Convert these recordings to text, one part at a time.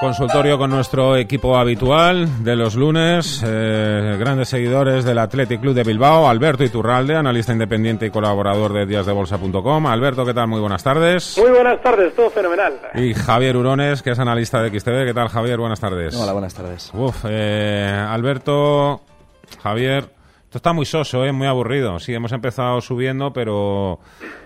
Consultorio con nuestro equipo habitual de los lunes, eh, grandes seguidores del Athletic Club de Bilbao, Alberto Iturralde, analista independiente y colaborador de díasdebolsa.com. Alberto, ¿qué tal? Muy buenas tardes. Muy buenas tardes, todo fenomenal. Y Javier Urones, que es analista de XTV. ¿Qué tal, Javier? Buenas tardes. Hola, buenas tardes. Uf, eh, Alberto, Javier, esto está muy soso, ¿eh? muy aburrido. Sí, hemos empezado subiendo, pero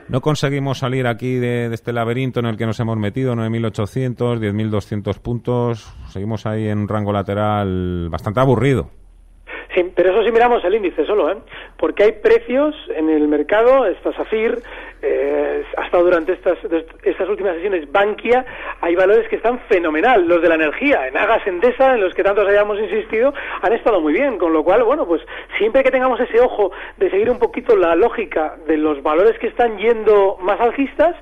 no conseguimos salir aquí de, de, este laberinto en el que nos hemos metido, 9.800, 10.200 puntos. Seguimos ahí en un rango lateral bastante aburrido. Sí, pero eso sí miramos el índice solo, ¿eh? Porque hay precios en el mercado, esta SAFIR, eh, ha durante estas, estas últimas sesiones Bankia, hay valores que están fenomenal, los de la energía, en Agas Endesa, en los que tantos hayamos insistido, han estado muy bien, con lo cual, bueno, pues siempre que tengamos ese ojo de seguir un poquito la lógica de los valores que están yendo más alcistas,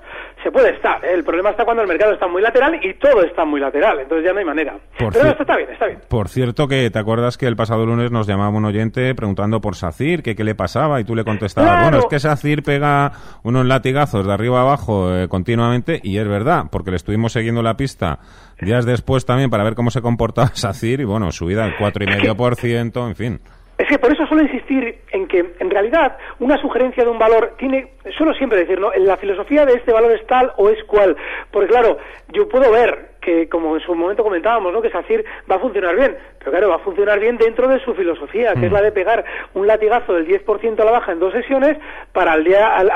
se puede estar. ¿eh? El problema está cuando el mercado está muy lateral y todo está muy lateral, entonces ya no hay manera. Por Pero esto está bien, está bien. Por cierto, que te acuerdas que el pasado lunes nos llamaba un oyente preguntando por SACIR, que qué le pasaba, y tú le contestabas, Claro. bueno, es que SACIR pega unos latigazos de arriba a abajo eh, continuamente, y es verdad, porque le estuvimos siguiendo la pista días después también para ver cómo se comportaba SACIR, y bueno, subida del 4,5%, en fin. Es que por eso suelo insistir en que, en realidad, una sugerencia de un valor tiene, suelo siempre decir, ¿no? La filosofía de este valor es tal o es cual. Porque, claro, yo puedo ver que, como en su momento comentábamos, ¿no? Que SACIR va a funcionar bien. Pero, claro, va a funcionar bien dentro de su filosofía, que es la de pegar un latigazo del 10% a la baja en dos sesiones para al día, al-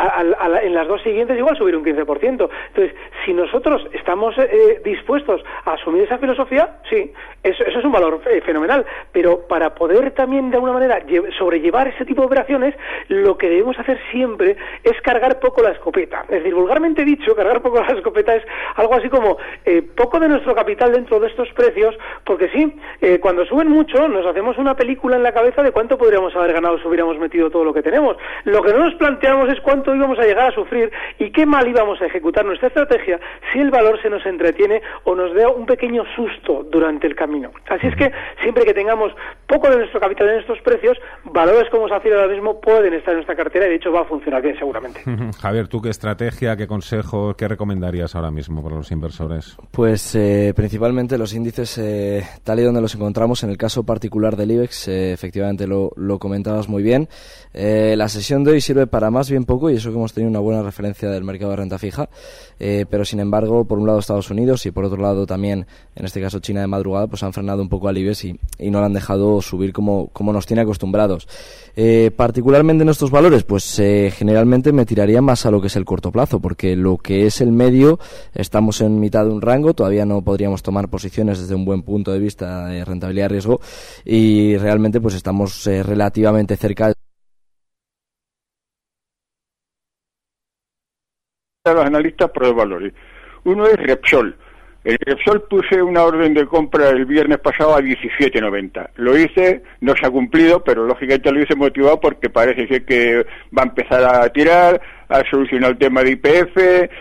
en las dos siguientes igual subir un 15%. Entonces, si nosotros estamos eh, dispuestos a asumir esa filosofía, sí, eso, eso es un valor eh, fenomenal. Pero para poder también, de alguna manera, lle- sobrellevar ese tipo de operaciones, lo que debemos hacer siempre es cargar poco la escopeta. Es decir, vulgarmente dicho, cargar poco la escopeta es algo así como eh, poco de nuestro capital dentro de estos precios, porque sí, eh, cuando suben mucho nos hacemos una película en la cabeza de cuánto podríamos haber ganado si hubiéramos metido todo lo que tenemos. Lo que no nos planteamos es cuánto íbamos a llegar a sufrir y qué mal íbamos a ejecutar nuestra estrategia si el valor se nos entretiene o nos da un pequeño susto durante el camino. Así es que siempre que tengamos poco de nuestro capital en estos precios, valores como SACIR ahora mismo pueden estar en nuestra cartera y de hecho va a funcionar bien seguramente. Javier, ¿tú qué estrategia, qué consejo, qué recomendarías ahora mismo para los inversores? Pues eh, principalmente los índices, eh, tal y donde los encontramos, en el caso particular del IBEX, eh, efectivamente lo, lo comentabas muy bien. La sesión de hoy sirve para más bien poco y eso que hemos tenido una buena referencia del mercado de renta fija, pero sin embargo, por un lado Estados Unidos y por otro lado también, en este caso China de madrugada, pues han frenado un poco al IBEX y, no lo han dejado subir como, como nos tiene acostumbrados. Particularmente en estos valores, pues generalmente me tiraría más a lo que es el corto plazo, porque lo que es el medio, estamos en mitad de un rango, todavía no podríamos tomar posiciones desde un buen punto de vista de rentabilidad-riesgo y realmente pues estamos eh, relativamente cerca a los analistas por dos valores. Uno es Repsol. El Repsol puse una orden de compra el viernes pasado a 17.90. Lo hice, no se ha cumplido, pero lógicamente lo hice motivado porque parece ser que va a empezar a tirar, ha solucionado el tema de IPF,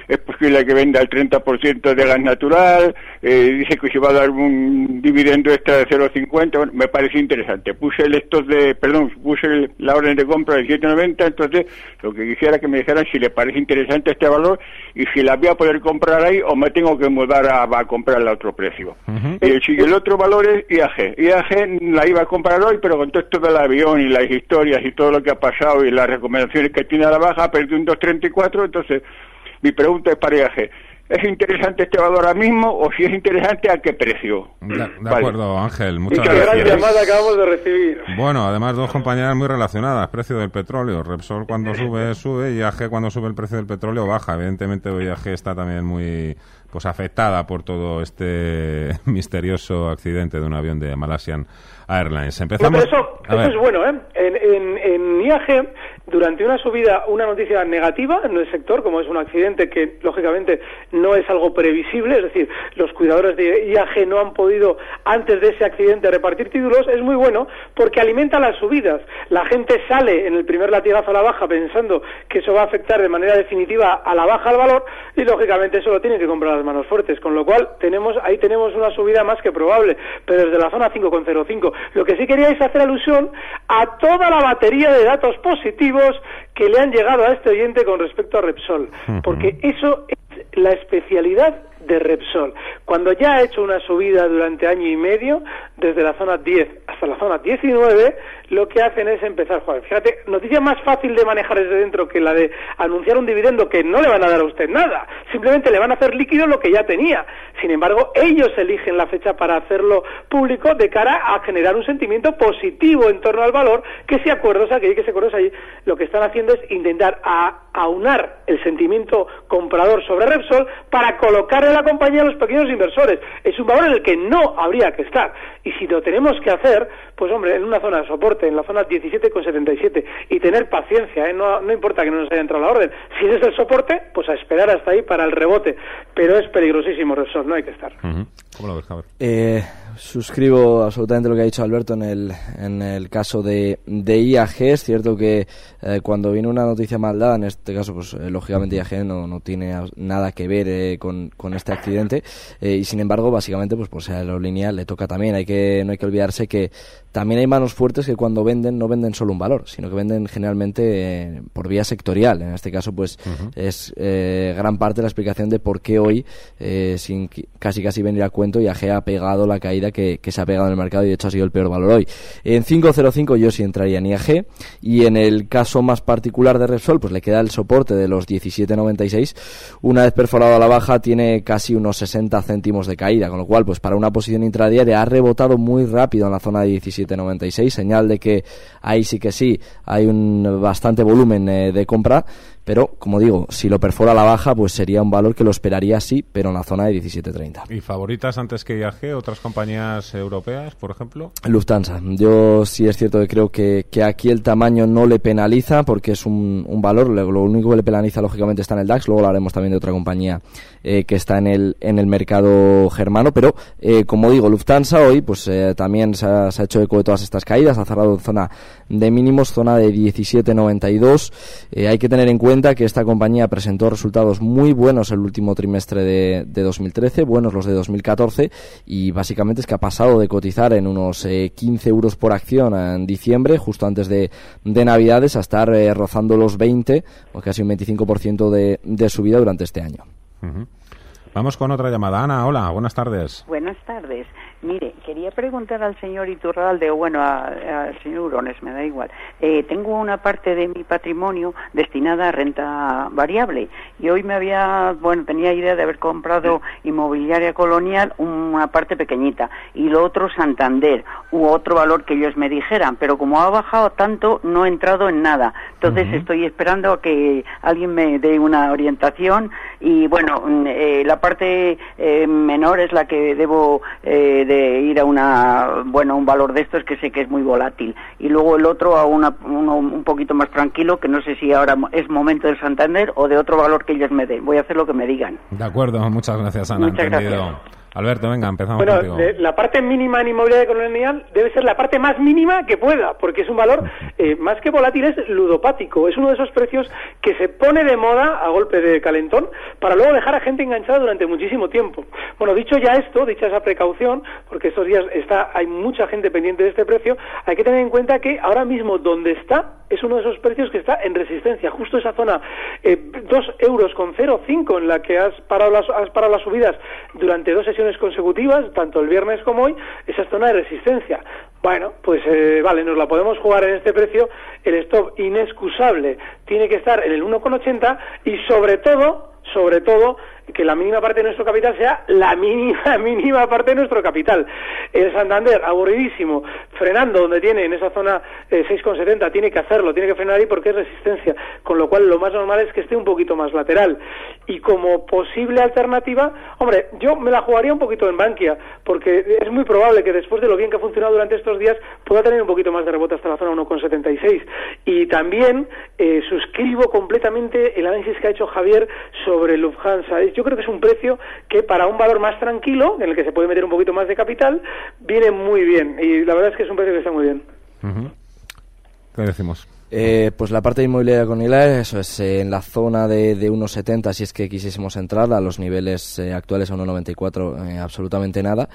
es posible que venda el 30% de gas natural, eh, dice que se va a dar un dividendo extra de 0,50, bueno, me pareció interesante. Puse el estos de, perdón, puse el- la orden de compra de 7,90, entonces lo que quisiera que me dijeran si le parece interesante este valor y si la voy a poder comprar ahí o me tengo que mudar a, a comprarla a otro precio. Y el, y el otro valor es IAG. IAG la iba a comprar hoy, pero con todo esto del avión y las historias y todo lo que ha pasado y las recomendaciones que tiene a la baja, perdió un 2.34, entonces mi pregunta es para IAG. es interesante este valor ahora mismo o si es interesante a qué precio. De, acuerdo, Ángel. Muchas y gracias. llamada acabamos de recibir. Bueno, además dos compañeras muy relacionadas. Precio del petróleo. Repsol cuando sube, sube y AG cuando sube el precio del petróleo baja. Evidentemente hoy AG está también muy pues afectada por todo este misterioso accidente de un avión de Malaysian Airlines. Empezamos. eso, es bueno, ¿eh? En, en, en IAG durante una subida una noticia negativa en el sector, como es un accidente que lógicamente no es algo previsible, es decir, los cuidadores de IAG no han podido antes de ese accidente repartir títulos, es muy bueno porque alimenta las subidas. La gente sale en el primer latigazo a la baja pensando que eso va a afectar de manera definitiva a la baja al valor y lógicamente eso lo tienen que comprar las manos fuertes, con lo cual tenemos ahí tenemos una subida más que probable, pero desde la zona 5,05. Lo que sí quería es hacer alusión a toda la batería de datos positivos que le han llegado a este oyente con respecto a Repsol, porque eso es la especialidad de Repsol. Cuando ya ha hecho una subida durante año y medio, desde la zona 10 hasta la zona 19, lo que hacen es empezar a jugar. Fíjate, noticia más fácil de manejar desde dentro que la de anunciar un dividendo que no le van a dar a usted nada, simplemente le van a hacer líquido lo que ya tenía. Sin embargo, ellos eligen la fecha para hacerlo público de cara a generar un sentimiento positivo en torno al valor, que si acuerdos aquí, que se acuerdos allí, lo que están haciendo es intentar aunar el sentimiento comprador sobre Repsol para colocar la compañía a los pequeños inversores. Es un valor en el que no habría que estar. Y si lo tenemos que hacer, pues hombre, en una zona de soporte, en la zona 17,77, y tener paciencia, ¿eh? no, no importa que no nos haya entrado la orden. Si es el soporte, pues a esperar hasta ahí para el rebote. Pero es peligrosísimo, Repsol, no hay que estar. ¿Cómo lo ves, Eh, suscribo absolutamente lo que ha dicho Alberto en el, en el caso de, de IAG. Es cierto que eh, cuando viene una noticia mal dada, en este caso, pues eh, lógicamente IAG no, no tiene nada que ver eh, con, con, este accidente. y sin embargo, básicamente, pues por ser aerolínea le toca también. Hay que, no hay que olvidarse que también hay manos fuertes que cuando venden no venden solo un valor, sino que venden generalmente por vía sectorial. En este caso, pues es gran parte de la explicación de por qué hoy, sin casi casi venir a cuento, IAG ha pegado la caída que, se ha pegado en el mercado y de hecho ha sido el peor valor hoy. En 5.05 yo sí entraría en IAG y en el caso más particular de Repsol pues le queda el soporte de los 17.96. Una vez perforado a la baja tiene casi unos 60 céntimos de caída, con lo cual pues para una posición intradiaria ha rebotado muy rápido en la zona de 17.96, señal de que ahí sí que sí hay un bastante volumen eh, de compra pero, como digo, si lo perfora a la baja, pues sería un valor que lo esperaría así, pero en la zona de 17.30. ¿Y favoritas antes que IAG otras compañías europeas, por ejemplo? Lufthansa. Yo sí es cierto que creo que, que aquí el tamaño no le penaliza porque es un, un, valor. Lo único que le penaliza, lógicamente, está en el DAX. Luego hablaremos también de otra compañía eh, que está en el, en el mercado germano. Pero, eh, como digo, Lufthansa hoy pues eh, también se ha, se ha, hecho eco de todas estas caídas. Ha cerrado en zona de mínimos, zona de 17.92. Eh, hay que tener en cuenta que esta compañía presentó resultados muy buenos el último trimestre de, 2013, buenos los de 2014, y básicamente es que ha pasado de cotizar en unos 15 eh, euros por acción en diciembre, justo antes de, Navidades, a estar eh, rozando los 20, o casi un 25% de, de subida durante este año. Vamos con otra llamada. Ana, hola, buenas tardes. Buenas tardes. Mire, quería preguntar al señor Iturralde, o bueno, al señor Urones, me da igual. Eh, tengo una parte de mi patrimonio destinada a renta variable y hoy me había, bueno, tenía idea de haber comprado inmobiliaria colonial una parte pequeñita y lo otro Santander u otro valor que ellos me dijeran, pero como ha bajado tanto no he entrado en nada. Entonces estoy esperando a que alguien me dé una orientación y bueno, mm, eh, la parte eh, menor es la que debo eh, de ir a una bueno un valor de estos que sé que es muy volátil y luego el otro a una, uno un poquito más tranquilo que no sé si ahora es momento del Santander o de otro valor que ellos me den. Voy a hacer lo que me digan. De acuerdo, muchas gracias Ana. Muchas gracias. Alberto, venga, empezamos bueno, la parte mínima en inmobiliaria colonial debe ser la parte más mínima que pueda, porque es un valor eh, más que volátil, es ludopático. Es uno de esos precios que se pone de moda a golpe de calentón para luego dejar a gente enganchada durante muchísimo tiempo. Bueno, dicho ya esto, dicha esa precaución, porque estos días está, hay mucha gente pendiente de este precio, hay que tener en cuenta que ahora mismo donde está es uno de esos precios que está en resistencia, justo esa zona, eh, 2 euros con 0,5 en la que has parado, las, has parado las subidas durante dos sesiones consecutivas, tanto el viernes como hoy, esa zona de resistencia. Bueno, pues eh, vale, nos la podemos jugar en este precio. El stop inexcusable tiene que estar en el 1,80 y sobre todo, sobre todo, que la mínima parte de nuestro capital sea la mínima, mínima parte de nuestro capital. El Santander, aburridísimo, frenando donde tiene, en esa zona 6,70, tiene que hacerlo, tiene que frenar ahí porque es resistencia, con lo cual lo más normal es que esté un poquito más lateral. Y como posible alternativa, hombre, yo me la jugaría un poquito en Bankia, porque es muy probable que después de lo bien que ha funcionado durante estos días pueda tener un poquito más de rebote hasta la zona 1,76. Y también eh, suscribo completamente el análisis que ha hecho Javier sobre Lufthansa. Yo creo que es un precio que para un valor más tranquilo, en el que se puede meter un poquito más de capital, viene muy bien. Y la verdad es que es un precio que está muy bien. ¿Qué decimos? Eh, pues la parte inmobiliaria con ILA, eso es eh, en la zona de, de 1,70 si es que quisiésemos entrar, a los niveles eh, actuales a 1,94 absolutamente nada.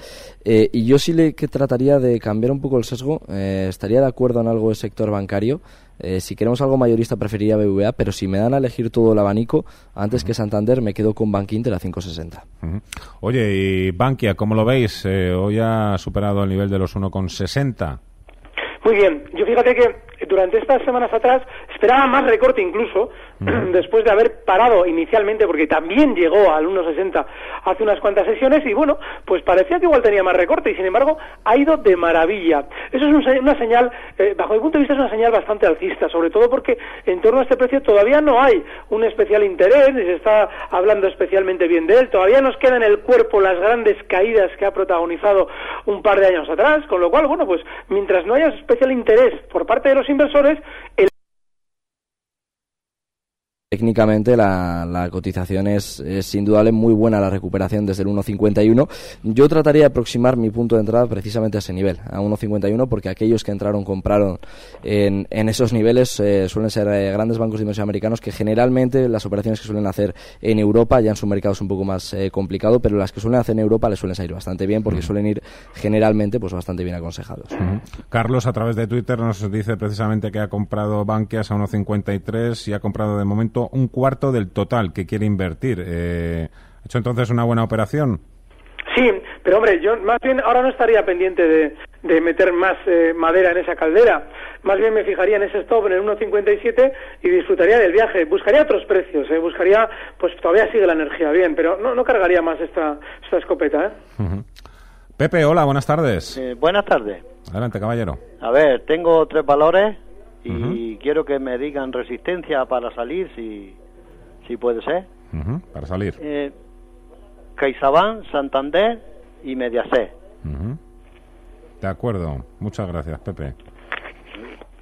y yo sí le que trataría de cambiar un poco el sesgo, estaría de acuerdo en algo del sector bancario. si queremos algo mayorista preferiría BVA, pero si me dan a elegir todo el abanico, antes que Santander me quedo con Bank Inter a 5,60. Oye, y Bankia, ¿cómo lo veis? hoy ha superado el nivel de los 1,60. Muy bien, yo fíjate que durante estas semanas atrás esperaba más recorte incluso, después de haber parado inicialmente, porque también llegó al 1,60 hace unas cuantas sesiones, y bueno, pues parecía que igual tenía más recorte, y sin embargo ha ido de maravilla. Eso es una señal, eh, bajo mi punto de vista, es una señal bastante alcista, sobre todo porque en torno a este precio todavía no hay un especial interés, ni se está hablando especialmente bien de él, todavía nos quedan en el cuerpo las grandes caídas que ha protagonizado un par de años atrás, con lo cual, bueno, pues mientras no haya especial interés por parte de los inversores, el Técnicamente la, la cotización es, es, indudable, muy buena la recuperación desde el 1.51. Yo trataría de aproximar mi punto de entrada precisamente a ese nivel, a 1.51, porque aquellos que entraron compraron en, en esos niveles eh, suelen ser eh, grandes bancos de inversión americanos que generalmente las operaciones que suelen hacer en Europa, ya en su mercado es un poco más eh, complicado, pero las que suelen hacer en Europa les suelen salir bastante bien porque suelen ir generalmente pues bastante bien aconsejados. Carlos a través de Twitter nos dice precisamente que ha comprado Bankias a 1.53 y ha comprado de momento un cuarto del total que quiere invertir. Eh, ¿Ha hecho entonces una buena operación? Sí, pero hombre, yo más bien ahora no estaría pendiente de, de meter más eh, madera en esa caldera. Más bien me fijaría en ese stop en el 1.57 y disfrutaría del viaje. Buscaría otros precios, eh. buscaría, pues todavía sigue la energía bien, pero no, no cargaría más esta, esta escopeta. ¿eh? Pepe, hola, buenas tardes. buenas tardes. Adelante, caballero. A ver, tengo tres valores y quiero que me digan resistencia para salir, si, si puede ser. Para salir. Eh, CaixaBank, Santander y Mediaset. De acuerdo. Muchas gracias, Pepe.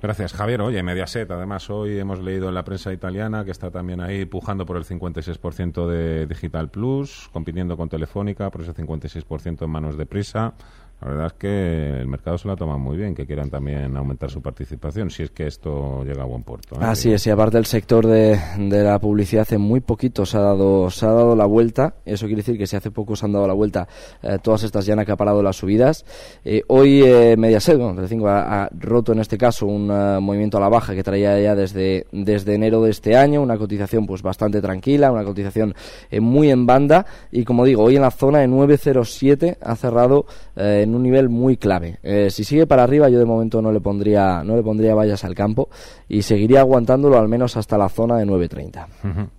Gracias, Javier. Oye, Mediaset, además, hoy hemos leído en la prensa italiana que está también ahí pujando por el 56% de Digital Plus, compitiendo con Telefónica por ese 56% en manos de Prisa. La verdad es que el mercado se lo ha tomado muy bien, que quieran también aumentar su participación, si es que esto llega a buen puerto. ¿eh? Así es, y aparte el sector de, de, la publicidad hace muy poquito se ha dado se ha dado la vuelta, eso quiere decir que si hace poco se han dado la vuelta, eh, todas estas ya han acaparado las subidas. Eh, hoy Mediaset, bueno, ha, ha, roto en este caso un movimiento a la baja que traía ya desde, desde enero de este año, una cotización pues bastante tranquila, una cotización muy en banda, y como digo, hoy en la zona de 907 ha cerrado en un nivel muy clave. Eh, si sigue para arriba, yo de momento no le pondría no le pondría vallas al campo y seguiría aguantándolo al menos hasta la zona de 9.30. Uh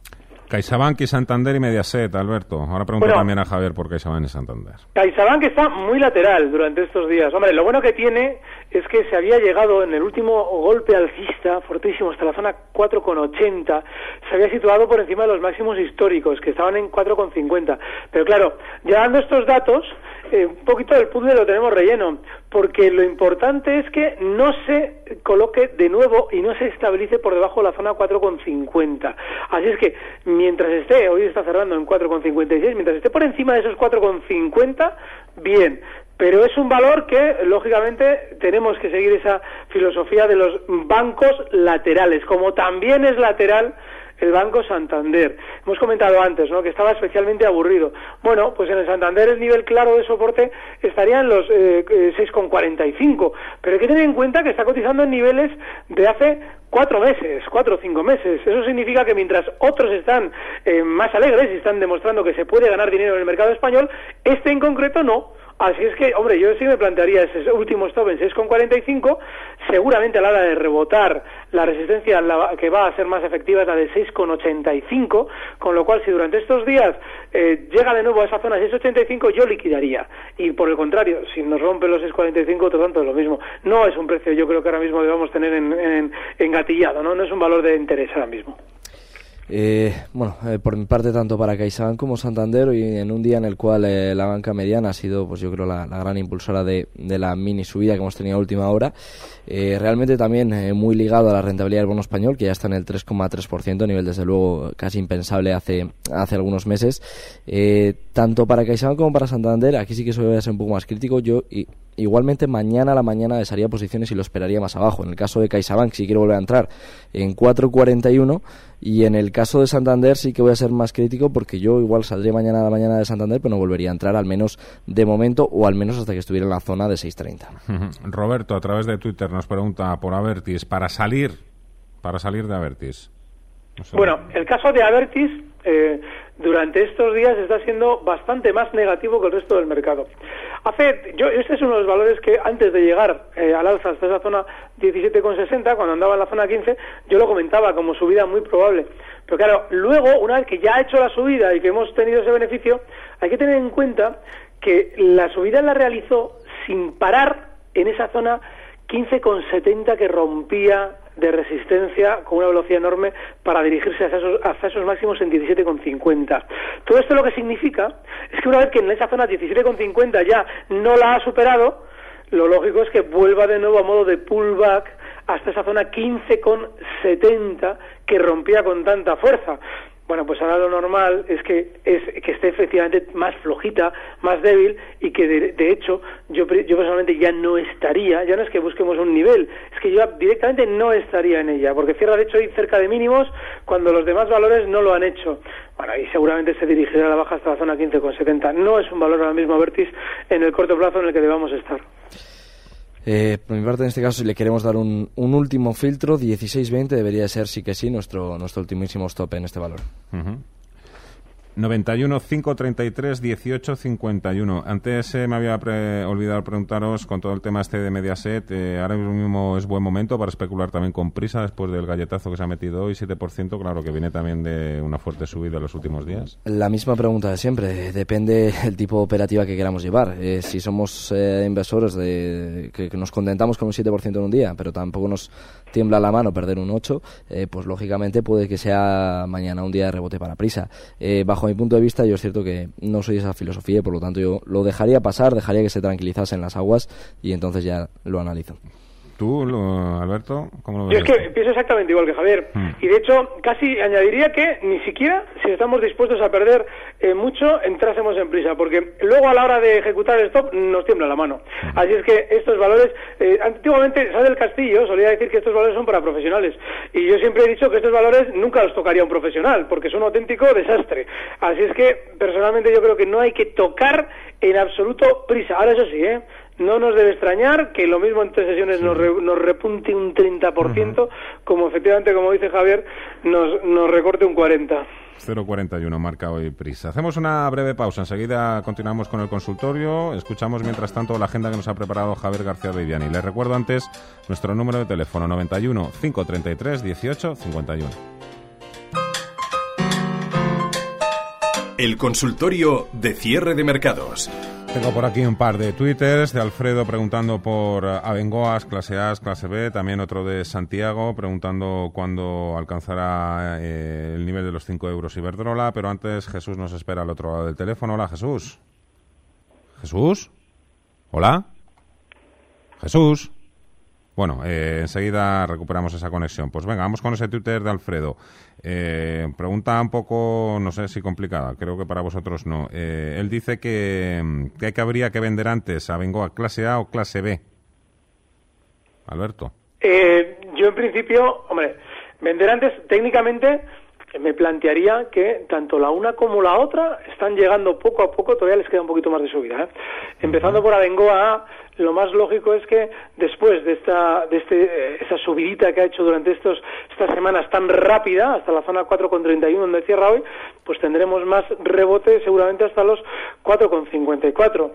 CaixaBank y Santander y Mediaset, Alberto. Ahora pregunto bueno, también a Javier por CaixaBank y Santander. CaixaBank está muy lateral durante estos días. Hombre, lo bueno que tiene es que se había llegado en el último golpe alcista, fortísimo, hasta la zona 4,80. Se había situado por encima de los máximos históricos, que estaban en 4,50. Pero claro, ya dando estos datos, eh, un poquito del puzzle lo tenemos relleno, porque lo importante es que no se coloque de nuevo y no se estabilice por debajo de la zona 4,50. Así es que mientras esté, hoy está cerrando en 4,56, mientras esté por encima de esos 4,50, bien. Pero es un valor que, lógicamente, tenemos que seguir esa filosofía de los bancos laterales, como también es lateral el Banco Santander. Hemos comentado antes, ¿no? Que estaba especialmente aburrido. Bueno, pues en el Santander el nivel claro de soporte estaría en los eh, 6,45, pero hay que tener en cuenta que está cotizando en niveles de hace cuatro meses, cuatro o cinco meses. Eso significa que mientras otros están eh, más alegres y están demostrando que se puede ganar dinero en el mercado español, este en concreto no Así es que, hombre, yo sí me plantearía ese último stop en 6,45. Seguramente a la hora de rebotar, la resistencia que va a ser más efectiva es la de 6,85. Con lo cual, si durante estos días eh, llega de nuevo a esa zona 6,85, yo liquidaría. Y por el contrario, si nos rompe los 6,45, otro tanto es lo mismo. No es un precio, yo creo que ahora mismo debamos tener en, en, engatillado, ¿no? No es un valor de interés ahora mismo. Eh, bueno, eh, por mi parte, tanto para CaixaBank como Santander, y en un día en el cual eh, la banca mediana ha sido, pues yo creo, la, gran impulsora de, la mini subida que hemos tenido a última hora, realmente también muy ligado a la rentabilidad del bono español, que ya está en el 3,3%, nivel desde luego casi impensable hace, hace algunos meses. tanto para CaixaBank como para Santander, aquí sí que ser un poco más crítico. Yo y, igualmente mañana a la mañana desharía posiciones y lo esperaría más abajo. En el caso de CaixaBank, si quiero volver a entrar en 4,41 y en el caso de Santander sí que voy a ser más crítico porque yo igual saldría mañana a la mañana de Santander, pero no volvería a entrar al menos de momento o al menos hasta que estuviera en la zona de 6.30. Roberto, a través de Twitter nos pregunta por Avertis, para salir, para salir de Avertis. Bueno, el caso de Avertis eh, durante estos días está siendo bastante más negativo que el resto del mercado. Hace, yo, este es uno de los valores que antes de llegar eh, al alza hasta esa zona 17,60, cuando andaba en la zona 15, yo lo comentaba como subida muy probable. Pero claro, luego, una vez que ya ha hecho la subida y que hemos tenido ese beneficio, hay que tener en cuenta que la subida la realizó sin parar en esa zona 15,70 que rompía de resistencia con una velocidad enorme para dirigirse hacia esos, esos máximos en 17,50. Todo esto lo que significa es que una vez que en esa zona 17,50 ya no la ha superado, lo lógico es que vuelva de nuevo a modo de pullback hasta esa zona 15,70 que rompía con tanta fuerza. Bueno, pues ahora lo normal es que, es que esté efectivamente más flojita, más débil y que de, hecho yo, yo personalmente ya no estaría, ya no es que busquemos un nivel, es que yo directamente no estaría en ella, porque cierra de hecho ahí cerca de mínimos cuando los demás valores no lo han hecho. Bueno, y seguramente se dirigirá a la baja hasta la zona 15,70. No es un valor ahora mismo, Vertis, en el corto plazo en el que debamos estar. Eh, por mi parte, en este caso, si le queremos dar un, último filtro, 16-20 debería ser sí que sí nuestro, nuestro ultimísimo stop en este valor. 91 533 18 51. Antes eh, me había olvidado preguntaros con todo el tema este de Mediaset. Eh, ahora mismo es buen momento para especular también con prisa después del galletazo que se ha metido hoy, 7%. Claro que viene también de una fuerte subida en los últimos días. La misma pregunta de siempre. Depende del tipo de operativa que queramos llevar. Eh, si somos inversores de, que, nos contentamos con un 7% en un día, pero tampoco nos tiembla la mano perder un 8, pues lógicamente puede que sea mañana un día de rebote para prisa. bajo mi punto de vista, yo es cierto que no soy esa filosofía y por lo tanto yo lo dejaría pasar, dejaría que se tranquilizasen las aguas y entonces ya lo analizo. ¿Tú, Alberto? ¿cómo lo ves? Yo es que pienso exactamente igual que Javier. Hmm. Y de hecho, casi añadiría que ni siquiera, si estamos dispuestos a perder eh, mucho, entrásemos en prisa, porque luego a la hora de ejecutar el stop nos tiembla la mano. Hmm. Así es que estos valores, eh, antiguamente, Sá del Castillo solía decir que estos valores son para profesionales. Y yo siempre he dicho que estos valores nunca los tocaría un profesional, porque son un auténtico desastre. Así es que, personalmente, yo creo que no hay que tocar en absoluto prisa. Ahora, eso sí, ¿eh? No nos debe extrañar que lo mismo en tres sesiones nos, nos repunte un 30%, como efectivamente, como dice Javier, nos, nos recorte un 40%. 041 marca hoy prisa. Hacemos una breve pausa. Enseguida continuamos con el consultorio. Escuchamos mientras tanto la agenda que nos ha preparado Javier García Viviani. Les recuerdo antes nuestro número de teléfono 91 533 18 51. El consultorio de cierre de mercados. Tengo por aquí un par de twitters de Alfredo preguntando por Abengoas, clase A, clase B, también otro de Santiago preguntando cuándo alcanzará eh, el nivel de los 5 euros Iberdrola, pero antes Jesús nos espera al otro lado del teléfono. Hola Jesús. Jesús. Hola. Jesús. Bueno, eh, enseguida recuperamos esa conexión. Pues venga, vamos con ese Twitter de Alfredo. Eh, pregunta un poco, no sé si complicada, creo que para vosotros no. Eh, él dice que, que, habría que vender antes a Bengoa clase A o clase B. Alberto. yo en principio, hombre, vender antes técnicamente me plantearía que tanto la una como la otra están llegando poco a poco, todavía les queda un poquito más de subida. ¿eh? Empezando por Abengoa A, lo más lógico es que después de esta de este, esa subidita que ha hecho durante estos estas semanas tan rápida, hasta la zona 4,31 donde cierra hoy, pues tendremos más rebote seguramente hasta los 4,54.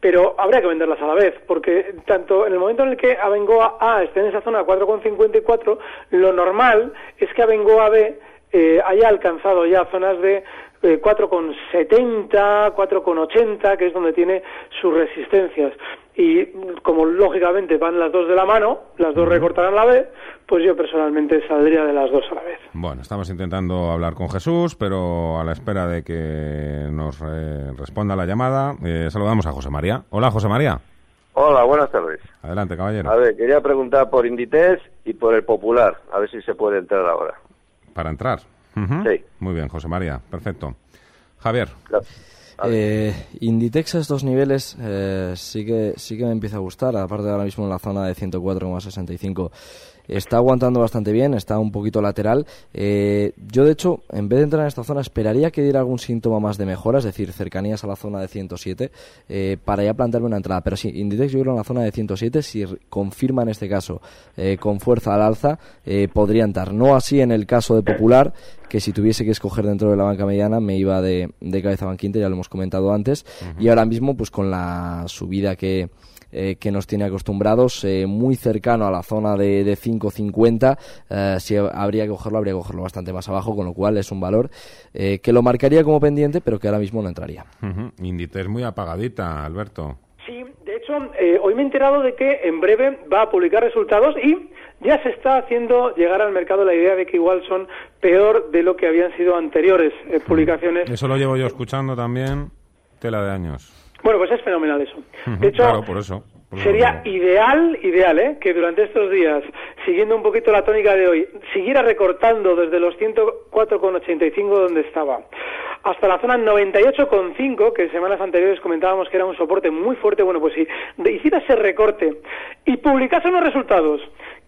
pero habría que venderlas a la vez, porque tanto en el momento en el que Abengoa A esté en esa zona 4,54, lo normal es que Abengoa B eh, haya alcanzado ya zonas de eh, 4,70, 4,80, que es donde tiene sus resistencias. Y como lógicamente van las dos de la mano, las dos recortarán la vez, pues yo personalmente saldría de las dos a la vez. Bueno, estamos intentando hablar con Jesús, pero a la espera de que nos eh, responda la llamada, eh, saludamos a José María. Hola, José María. Hola, buenas tardes. Adelante, caballero. A ver, quería preguntar por Inditex y por el Popular, a ver si se puede entrar ahora. Para entrar. Ujú. Sí. Muy bien, José María. Perfecto. Javier. Eh, Inditex a estos niveles eh, sí que sí que me empieza a gustar, aparte de ahora mismo en la zona de 104,65 está aguantando bastante bien, está un poquito lateral. Eh, yo, de hecho, en vez de entrar en esta zona, esperaría que diera algún síntoma más de mejora, es decir, cercanías a la zona de 107, eh, para ya plantearme una entrada. Pero sí, Inditex yo creo en la zona de 107, si confirma en este caso eh, con fuerza al alza, eh, podría entrar. No así en el caso de Popular, que si tuviese que escoger dentro de la banca mediana me iba de, de cabeza a banquinte, ya lo hemos comentado antes. Y ahora mismo, pues con la subida que eh, que nos tiene acostumbrados, eh, muy cercano a la zona de, de 5.50. eh, si habría que cogerlo, habría que cogerlo bastante más abajo, con lo cual es un valor eh, que lo marcaría como pendiente, pero que ahora mismo no entraría. Ujú. Inditex muy apagadita, Alberto. Sí, de hecho, eh, hoy me he enterado de que en breve va a publicar resultados y ya se está haciendo llegar al mercado la idea de que igual son peor de lo que habían sido anteriores eh, publicaciones. Eso lo llevo yo escuchando también, tela de años. Bueno, pues es fenomenal eso. De hecho, claro, por eso. por Sería ideal, ideal, ¿eh? que durante estos días, siguiendo un poquito la tónica de hoy, siguiera recortando desde los 104,85 donde estaba hasta la zona 98,5, que semanas anteriores comentábamos que era un soporte muy fuerte. Bueno, pues si hiciera ese recorte y publicase unos resultados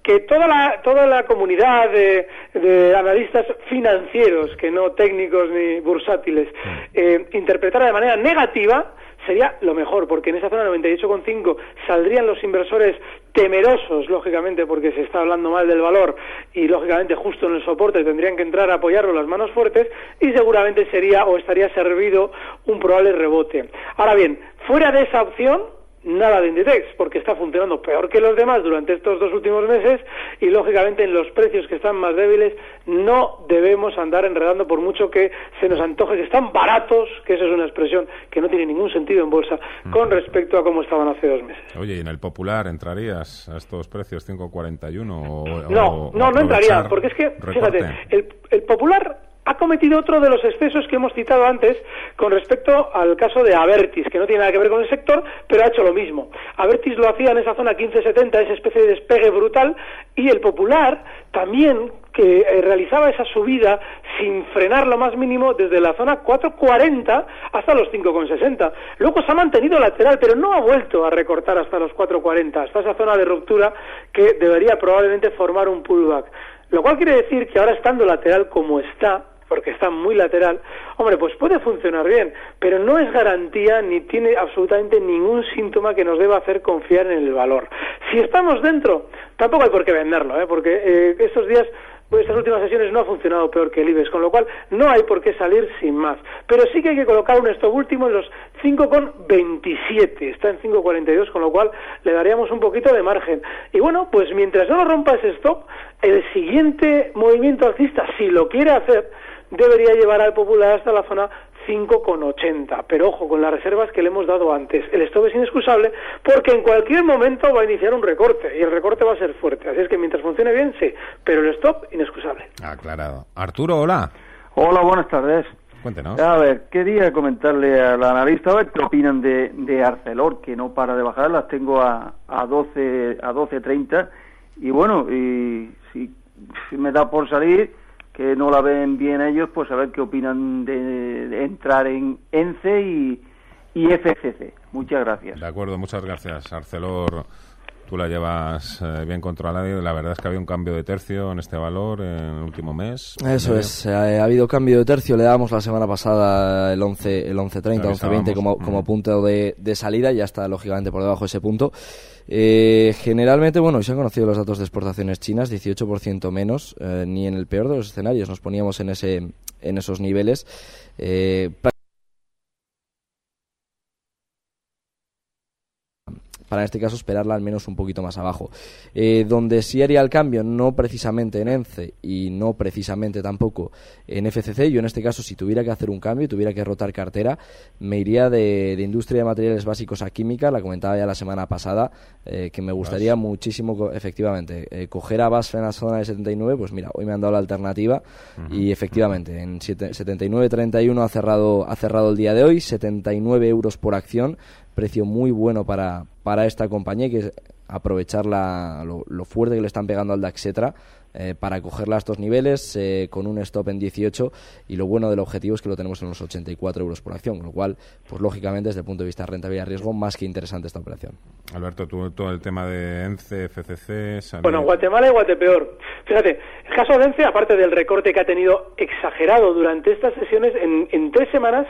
que toda la, toda la comunidad de, de analistas financieros, que no técnicos ni bursátiles, eh, interpretara de manera negativa, sería lo mejor, porque en esa zona 98,5 saldrían los inversores temerosos, lógicamente, porque se está hablando mal del valor y, lógicamente, justo en el soporte tendrían que entrar a apoyarlo las manos fuertes y seguramente sería o estaría servido un probable rebote. Ahora bien, fuera de esa opción, nada de Inditex, porque está funcionando peor que los demás durante estos dos últimos meses y lógicamente en los precios que están más débiles no debemos andar enredando por mucho que se nos antoje que están baratos, que esa es una expresión que no tiene ningún sentido en bolsa con respecto a cómo estaban hace dos meses. Oye, ¿y en el Popular entrarías a estos precios 5.41 o No, o- no, no entraría, porque es que, recorte? fíjate, el, el Popular ha cometido otro de los excesos que hemos citado antes con respecto al caso de Avertis, que no tiene nada que ver con el sector, pero ha hecho lo mismo. Avertis lo hacía en esa zona 1570, esa especie de despegue brutal, y el Popular también que eh, realizaba esa subida sin frenar lo más mínimo desde la zona 440 hasta los 5,60. Luego se ha mantenido lateral, pero no ha vuelto a recortar hasta los 440, hasta esa zona de ruptura que debería probablemente formar un pullback. Lo cual quiere decir que ahora estando lateral como está, porque está muy lateral, hombre, pues puede funcionar bien, pero no es garantía ni tiene absolutamente ningún síntoma que nos deba hacer confiar en el valor. Si estamos dentro, tampoco hay por qué venderlo, ¿eh? porque eh, estos días pues estas últimas sesiones no ha funcionado peor que el IBEX, con lo cual no hay por qué salir sin más. Pero sí que hay que colocar un stop último en los 5,27, está en 5,42, con lo cual le daríamos un poquito de margen. Y bueno, pues mientras no lo rompa ese stop, el siguiente movimiento alcista, si lo quiere hacer, debería llevar al popular hasta la zona 5,80. Pero ojo, con las reservas que le hemos dado antes. El stop es inexcusable porque en cualquier momento va a iniciar un recorte y el recorte va a ser fuerte. Así es que mientras funcione bien, sí. Pero el stop, inexcusable. Aclarado. Arturo, hola. Hola, buenas tardes. Cuéntenos. A ver, quería comentarle al analista a ver qué opinan de, de Arcelor, que no para de bajar, las tengo a, a 12 a 12.30 y bueno, y si, si me da por salir, que no la ven bien ellos, pues a ver qué opinan de, entrar en ENCE y, y FCC. Muchas gracias. De acuerdo, muchas gracias. Arcelor, tú la llevas eh, bien controlada y la verdad es que había un cambio de tercio en este valor en el último mes. Eso Medio. es, eh, ha habido cambio de tercio, le dábamos la semana pasada el 11, el 11.30, 11.20 como, Avisábamos. como Mm. punto de, de salida, ya está lógicamente por debajo de ese punto. Eh, generalmente, bueno, se han conocido los datos de exportaciones chinas, 18% menos, eh, ni en el peor de los escenarios nos poníamos en, ese, en esos niveles. Eh, para en este caso esperarla al menos un poquito más abajo. Eh, donde sí haría el cambio, no precisamente en ENCE y no precisamente tampoco en FCC, yo en este caso si tuviera que hacer un cambio y tuviera que rotar cartera, me iría de, industria de materiales básicos a química, la comentaba ya la semana pasada, eh, que me gustaría muchísimo, efectivamente, eh, coger a BASF en la zona de 79, pues mira, hoy me han dado la alternativa y efectivamente en 79.31 ha cerrado, ha cerrado el día de hoy, 79 euros por acción, precio muy bueno para, para esta compañía, que es aprovechar la, lo, fuerte que le están pegando al Daxetra eh, para cogerla a estos niveles eh, con un stop en 18 y lo bueno del objetivo es que lo tenemos en los 84 euros por acción, con lo cual, pues lógicamente desde el punto de vista de rentabilidad-riesgo, más que interesante esta operación. Alberto, tú todo el tema de ENCE, FCC... Bueno, Guatemala y Guatepeor. Fíjate, el caso de ENCE, aparte del recorte que ha tenido exagerado durante estas sesiones, en, en tres semanas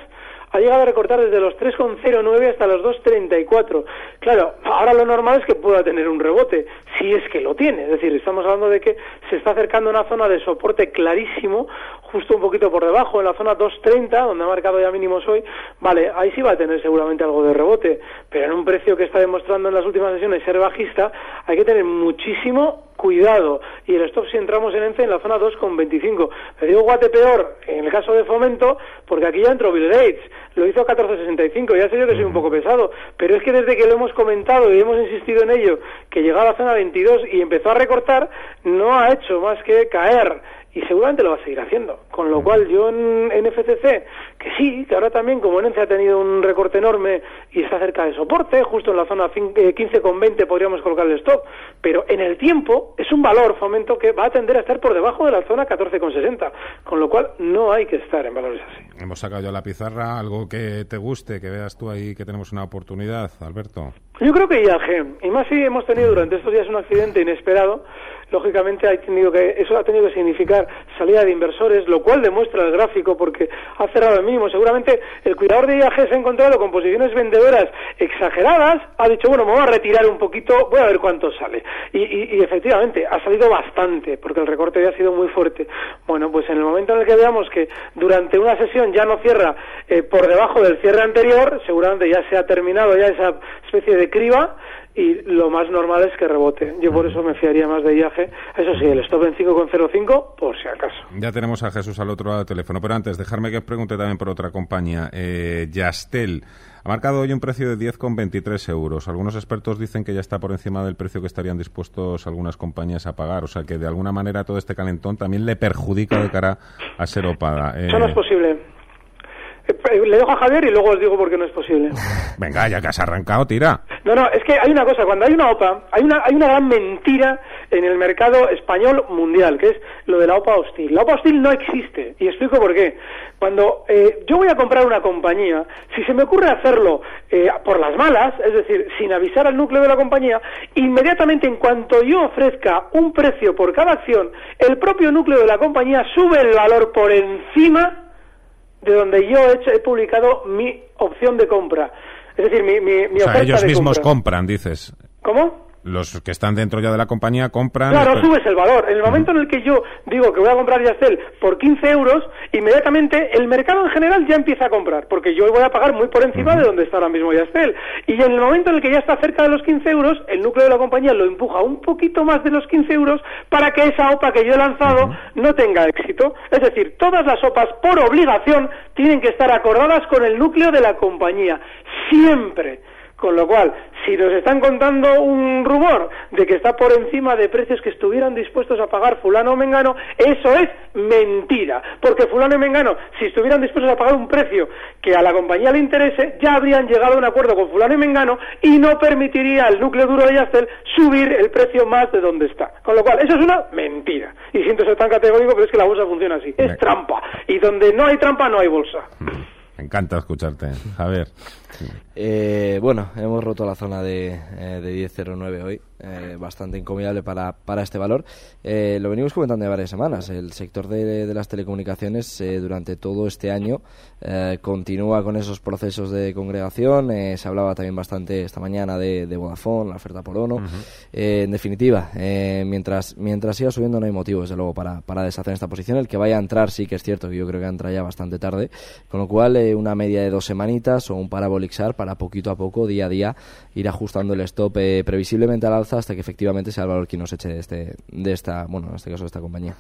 ha llegado a recortar desde los 3,09 hasta los 2,34. Claro, ahora lo normal es que pueda tener un rebote, si es que lo tiene. Es decir, estamos hablando de que se está acercando una zona de soporte clarísimo, justo un poquito por debajo, en la zona 2,30, donde ha marcado ya mínimos hoy. Vale, ahí sí va a tener seguramente algo de rebote, pero en un precio que está demostrando en las últimas sesiones ser bajista, hay que tener muchísimo cuidado. Y el stop si entramos en ENCE en la zona 2,25. Le digo guate peor en el caso de fomento, porque aquí ya entró Bill Gates. Lo hizo a 14,65. Ya sé yo que soy un poco pesado, pero es que desde que lo hemos comentado y hemos insistido en ello, que llegaba a la zona 22 y empezó a recortar, no ha hecho más que caer y seguramente lo va a seguir haciendo. Con lo cual yo en, FCC, que sí, que ahora también como ENCE ha tenido un recorte enorme y está cerca de soporte, justo en la zona 15,20 eh, podríamos colocar el stop, pero en el tiempo es un valor fomento que va a tender a estar por debajo de la zona 14,60, con lo cual no hay que estar en valores así. Hemos sacado ya la pizarra, algo que te guste, que veas tú ahí que tenemos una oportunidad, Alberto. Yo creo que IAG, y más si hemos tenido durante estos días un accidente inesperado, lógicamente ha tenido que, eso ha tenido que significar salida de inversores, lo cual demuestra el gráfico porque ha cerrado el mínimo. Seguramente el cuidador de IAG se ha encontrado con posiciones vendedoras exageradas, ha dicho, bueno, me voy a retirar un poquito, voy a ver cuánto sale. Y, efectivamente, ha salido bastante, porque el recorte ya ha sido muy fuerte. Bueno, pues en el momento en el que veamos que durante una sesión ya no cierra eh, por debajo del cierre anterior, seguramente ya se ha terminado ya esa especie de criba, y lo más normal es que rebote. Yo por eso me fiaría más de viaje. Eso sí, el stop en 5,05 por si acaso. Ya tenemos a Jesús al otro lado del teléfono, pero antes dejarme que os pregunte también por otra compañía. Eh, Yastel ha marcado hoy un precio de 10,23 euros. Algunos expertos dicen que ya está por encima del precio que estarían dispuestos algunas compañías a pagar. O sea que de alguna manera todo este calentón también le perjudica de cara a ser opada. Eso no es posible. Le dejo a Javier y luego os digo por qué no es posible. Venga, ya que has arrancado, tira. No, no, es que hay una cosa, cuando hay una OPA, hay una, hay una gran mentira en el mercado español mundial, que es lo de la OPA hostil. La OPA hostil no existe, y explico por qué. Cuando eh, yo voy a comprar una compañía, si se me ocurre hacerlo eh, por las malas, es decir, sin avisar al núcleo de la compañía, inmediatamente en cuanto yo ofrezca un precio por cada acción, el propio núcleo de la compañía sube el valor por encima de donde yo he, he publicado mi opción de compra. Es decir, mi, mi, mi o sea, ellos mismos compran, dices. ¿Cómo? Los que están dentro ya de la compañía compran... Claro, subes el valor. En el momento en el que yo digo que voy a comprar Yastel por 15 euros, inmediatamente el mercado en general ya empieza a comprar, porque yo voy a pagar muy por encima de donde está ahora mismo Yastel. Y en el momento en el que ya está cerca de los 15 euros, el núcleo de la compañía lo empuja un poquito más de los 15 euros para que esa OPA que yo he lanzado no tenga éxito. Es decir, todas las OPAs por obligación tienen que estar acordadas con el núcleo de la compañía. Siempre. Con lo cual, si nos están contando un rumor de que está por encima de precios que estuvieran dispuestos a pagar fulano o mengano, eso es mentira. Porque fulano y mengano, si estuvieran dispuestos a pagar un precio que a la compañía le interese, ya habrían llegado a un acuerdo con fulano y mengano y no permitiría al núcleo duro de Yastel subir el precio más de donde está. Con lo cual, eso es una mentira. Y siento ser tan categórico, pero es que la bolsa funciona así. Es trampa. Y donde no hay trampa, no hay bolsa. Me encanta escucharte, Eh, bueno, hemos roto la zona de, eh, de 10.09 hoy. Eh, bastante incomodable para, para este valor. Eh, lo venimos comentando de varias semanas. El sector de, de las telecomunicaciones eh, durante todo este año continúa con esos procesos de congregación. se hablaba también bastante esta mañana de, de Vodafone, la oferta por ONO. en definitiva, mientras, mientras siga subiendo no hay motivo, desde luego, para, para deshacer esta posición. El que vaya a entrar sí que es cierto que yo creo que entra ya bastante tarde. Con lo cual, una media de dos semanitas o un parabólico Bolixar para poquito a poco, día a día, ir ajustando el stop eh, previsiblemente al alza hasta que efectivamente sea el valor quien nos eche de, este, de esta, bueno, en este caso de esta compañía.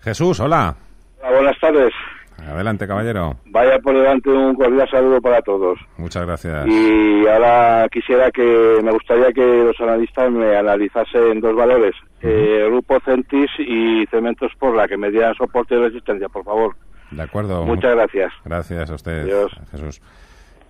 Jesús, hola. buenas tardes. Adelante, caballero. Vaya por delante un cordial saludo para todos. Muchas gracias. Y ahora quisiera que, me gustaría que los analistas me analizasen dos valores, eh, Grupo Centis y Cementos por la que me dieran soporte y resistencia, por favor. De acuerdo. Muchas gracias. Gracias a usted, Jesús.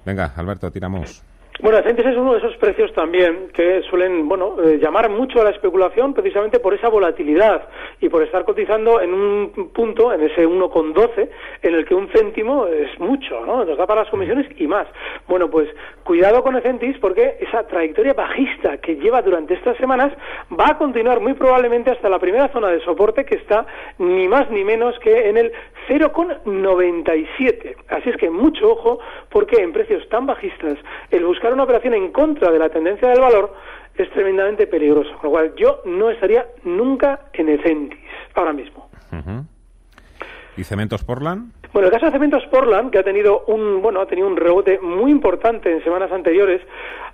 Venga, Alberto, tiramos. Bueno, Centis es uno de esos precios también que suelen, bueno, eh, llamar mucho a la especulación precisamente por esa volatilidad y por estar cotizando en un punto, en ese 1,12, en el que un céntimo es mucho, ¿no? Nos da para las comisiones y más. Bueno, pues cuidado con Centis porque esa trayectoria bajista que lleva durante estas semanas va a continuar muy probablemente hasta la primera zona de soporte que está ni más ni menos que en el 0,97. Así es que mucho ojo porque en precios tan bajistas el buscar una operación en contra de la tendencia del valor es tremendamente peligroso. Con lo cual yo no estaría nunca en Ecentis ahora mismo. ¿Y Cementos Portland? Bueno, el caso de Cementos Portland, que ha tenido un, bueno, ha tenido un rebote muy importante en semanas anteriores,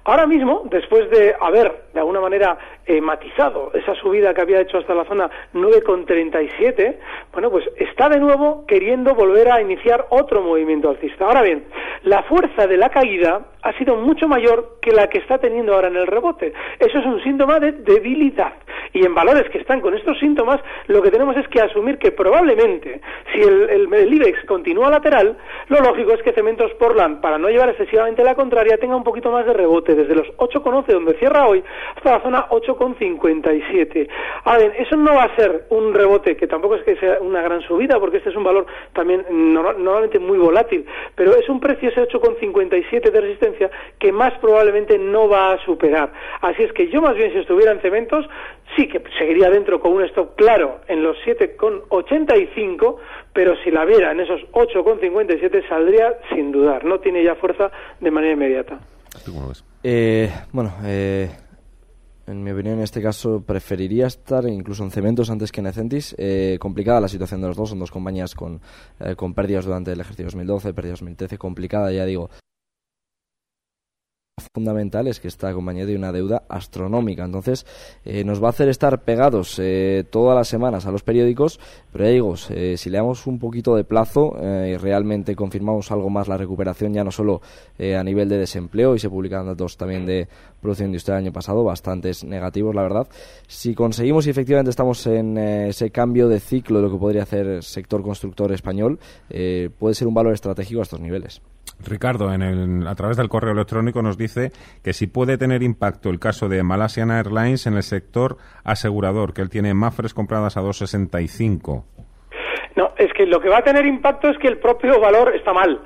ahora mismo, después de haber, de alguna manera, eh, matizado esa subida que había hecho hasta la zona 9,37, bueno, pues está de nuevo queriendo volver a iniciar otro movimiento alcista. Ahora bien, la fuerza de la caída ha sido mucho mayor que la que está teniendo ahora en el rebote. Eso es un síntoma de debilidad. Y en valores que están con estos síntomas, lo que tenemos es que asumir que probablemente, si el, el, IBEX continúa lateral, lo lógico es que Cementos Portland, para no llevar excesivamente la contraria, tenga un poquito más de rebote, desde los 8,11 donde cierra hoy, hasta la zona 8,57. A ver, eso no va a ser un rebote, que tampoco es que sea una gran subida, porque este es un valor también normalmente muy volátil, pero es un precio ese 8,57 de resistencia que más probablemente no va a superar. Así es que yo más bien si estuviera en cementos, sí que seguiría dentro con un stop claro en los 7,85, pero si la viera en esos 8,57 saldría sin dudar. No tiene ya fuerza de manera inmediata. Eh, bueno, eh, en mi opinión, en este caso, preferiría estar incluso en Cementos antes que en Ecentis. Eh, complicada la situación de los dos, son dos compañías con, con pérdidas durante el ejercicio 2012, pérdidas 2013, complicada, ya digo fundamental es que esta compañía tiene una deuda astronómica. Entonces, eh, nos va a hacer estar pegados eh, todas las semanas a los periódicos, pero ya digo, eh, si le damos un poquito de plazo y realmente confirmamos algo más la recuperación, ya no solo a nivel de desempleo, y se publican datos también de producción industrial el año pasado, bastantes negativos, la verdad. Si conseguimos y efectivamente estamos en ese cambio de ciclo de lo que podría hacer el sector constructor español, puede ser un valor estratégico a estos niveles. Ricardo, en el, a través del correo electrónico nos dice que si puede tener impacto el caso de Malaysian Airlines en el sector asegurador, que él tiene Mafres compradas a 2,65. No, es que lo que va a tener impacto es que el propio valor está mal.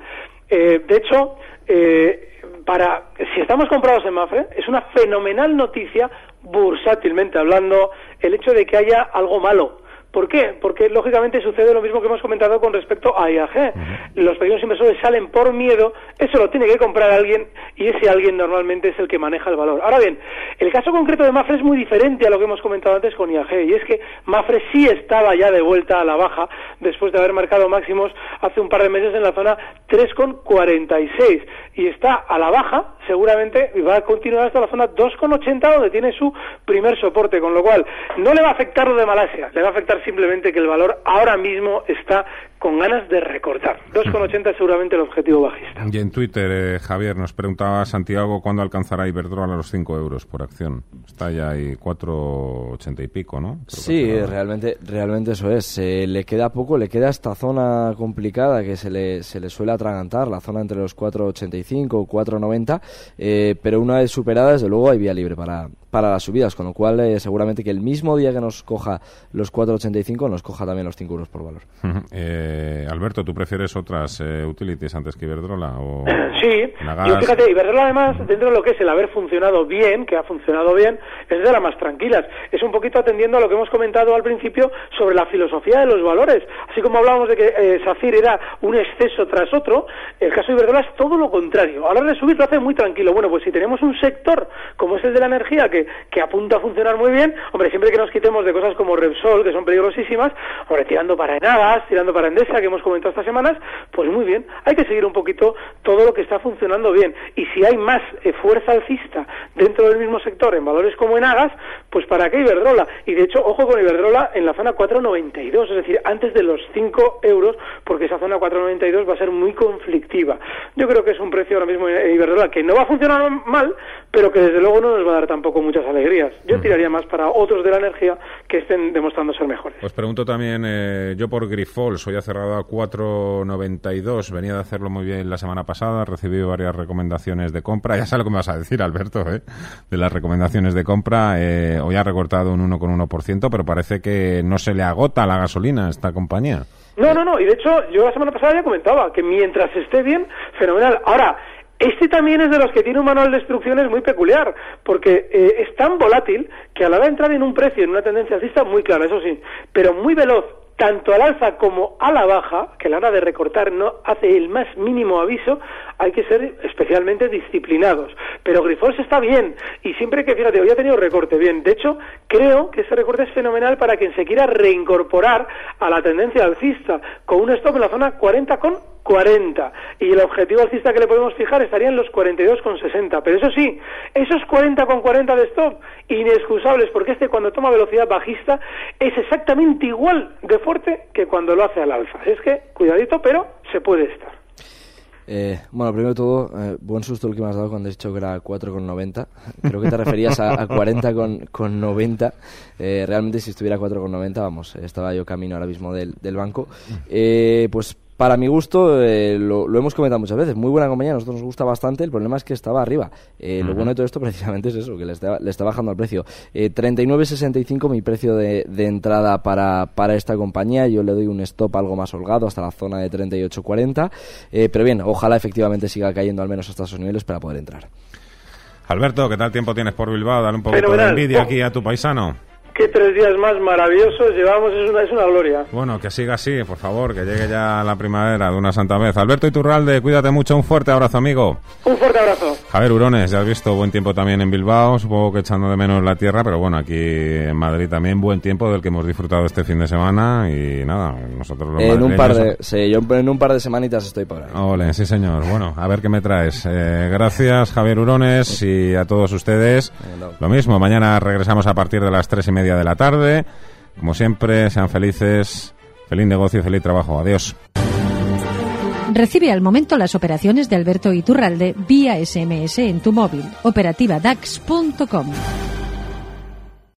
Eh, de hecho, eh, para si estamos comprados en Mafre, es una fenomenal noticia, bursátilmente hablando, el hecho de que haya algo malo ¿Por qué? Porque lógicamente sucede lo mismo que hemos comentado con respecto a IAG. Los pequeños inversores salen por miedo, eso lo tiene que comprar alguien y ese alguien normalmente es el que maneja el valor. Ahora bien, el caso concreto de Mafre es muy diferente a lo que hemos comentado antes con IAG y es que Mafre sí estaba ya de vuelta a la baja después de haber marcado máximos hace un par de meses en la zona 3,46 y está a la baja seguramente va a continuar hasta la zona 2,80 donde tiene su primer soporte, con lo cual no le va a afectar lo de Malasia, le va a afectar simplemente que el valor ahora mismo está con ganas de recortar. 2,80 es seguramente el objetivo bajista. Y en Twitter, eh, Javier, nos preguntaba Santiago cuándo alcanzará Iberdrola a los 5 euros por acción. Está ya ahí 4,80 y pico, ¿no? sí, realmente, realmente eso es. le queda poco, le queda esta zona complicada que se le, se le suele atragantar, la zona entre los 4,85 y 4,90, eh, pero una vez superada, desde luego, hay vía libre para, para las subidas, con lo cual eh, seguramente que el mismo día que nos coja los 4,85 nos coja también los 5 euros por valor. eh, Alberto, ¿tú prefieres otras eh, utilities antes que Iberdrola? O sí, yo fíjate, Iberdrola además, dentro de lo que es el haber funcionado bien, que ha funcionado bien, es de las más tranquilas. Es un poquito atendiendo a lo que hemos comentado al principio sobre la filosofía de los valores. Así como hablábamos de que eh, SACIR era un exceso tras otro, el caso de Iberdrola es todo lo contrario. A la hora de subir lo hace muy tranquilo. Bueno, pues si tenemos un sector como es el de la energía que que, apunta a funcionar muy bien, hombre, siempre que nos quitemos de cosas como Repsol, que son peligrosísimas, hombre, tirando para Enagas, tirando para Endesa que hemos comentado estas semanas, pues muy bien, hay que seguir un poquito todo lo que está funcionando bien. Y si hay más eh, fuerza alcista dentro del mismo sector en valores como en Agas, pues para qué Iberdrola. Y de hecho, ojo con Iberdrola en la zona 4,92, es decir, antes de los 5 euros, porque esa zona 4,92 va a ser muy conflictiva. Yo creo que es un precio ahora mismo en Iberdrola que no va a funcionar mal, pero que desde luego no nos va a dar tampoco muchas alegrías. Yo tiraría más para otros de la energía que estén demostrando ser mejores. Os pregunto también, eh, yo por Grifols, hoy ha cerrado a 4,92, venía de hacerlo muy bien la semana pasada, he recibido varias recomendaciones de compra, ya sabes lo que me vas a decir, Alberto, ¿eh? de las recomendaciones de compra, eh, hoy ha recortado un 1,1%, pero parece que no se le agota la gasolina a esta compañía. No, no, no, y de hecho yo la semana pasada ya comentaba que mientras esté bien, fenomenal. Ahora, este también es de los que tiene un manual de instrucciones muy peculiar, porque eh, es tan volátil que a la hora de entrar en un precio, en una tendencia alcista, muy clara, eso sí, pero muy veloz, tanto al alza como a la baja, que la hora de recortar no hace el más mínimo aviso, hay que ser especialmente disciplinados. Pero Grifols está bien, y siempre que, fíjate, hoy ha tenido recorte, bien. De hecho, creo que ese recorte es fenomenal para quien se quiera reincorporar a la tendencia alcista, con un stop en la zona 40 con 40. Y el objetivo alcista que le podemos fijar estaría en los 42,60. Pero eso sí, esos 40,40 de stop, inexcusables, porque este cuando toma velocidad bajista es exactamente igual de fuerte que cuando lo hace al alfa. Es que, cuidadito, pero se puede estar. Eh, bueno, primero de todo, eh, buen susto el que me has dado cuando has dicho que era 4,90. Creo que te referías a, a 40,90. Con, eh, realmente, si estuviera 4,90, vamos, estaba yo camino ahora mismo del, del banco. Eh, pues para mi gusto, eh, lo, hemos comentado muchas veces, muy buena compañía, a nosotros nos gusta bastante, el problema es que estaba arriba. Eh, Lo bueno de todo esto precisamente es eso, que le está, le está bajando el precio. Eh, 39.65 mi precio de, de entrada para, para, esta compañía, yo le doy un stop algo más holgado hasta la zona de 38.40, eh, pero bien, ojalá efectivamente siga cayendo al menos hasta esos niveles para poder entrar. Alberto, ¿qué tal tiempo tienes por Bilbao? Dale un poquito de envidia aquí a tu paisano. Qué tres días más maravillosos llevamos, es una, es una gloria. Bueno, que siga así, por favor, que llegue ya la primavera de una santa vez. Alberto Iturralde, cuídate mucho, un fuerte abrazo, amigo. Un fuerte abrazo. Javier Urones, ya has visto buen tiempo también en Bilbao, supongo que echando de menos la tierra, pero bueno, aquí en Madrid también buen tiempo del que hemos disfrutado este fin de semana y nada, nosotros los en un par de, sí, yo en un par de semanitas estoy por ahí. Ole, sí señor. Bueno, a ver qué me traes. Eh, gracias, Javier Urones, y a todos ustedes. Lo mismo, mañana regresamos a partir de las tres y media de la tarde. Como siempre, sean felices. Feliz negocio feliz trabajo. Adiós. Recibe al momento las operaciones de Alberto Iturralde vía SMS en tu móvil. Operativa DAX.com.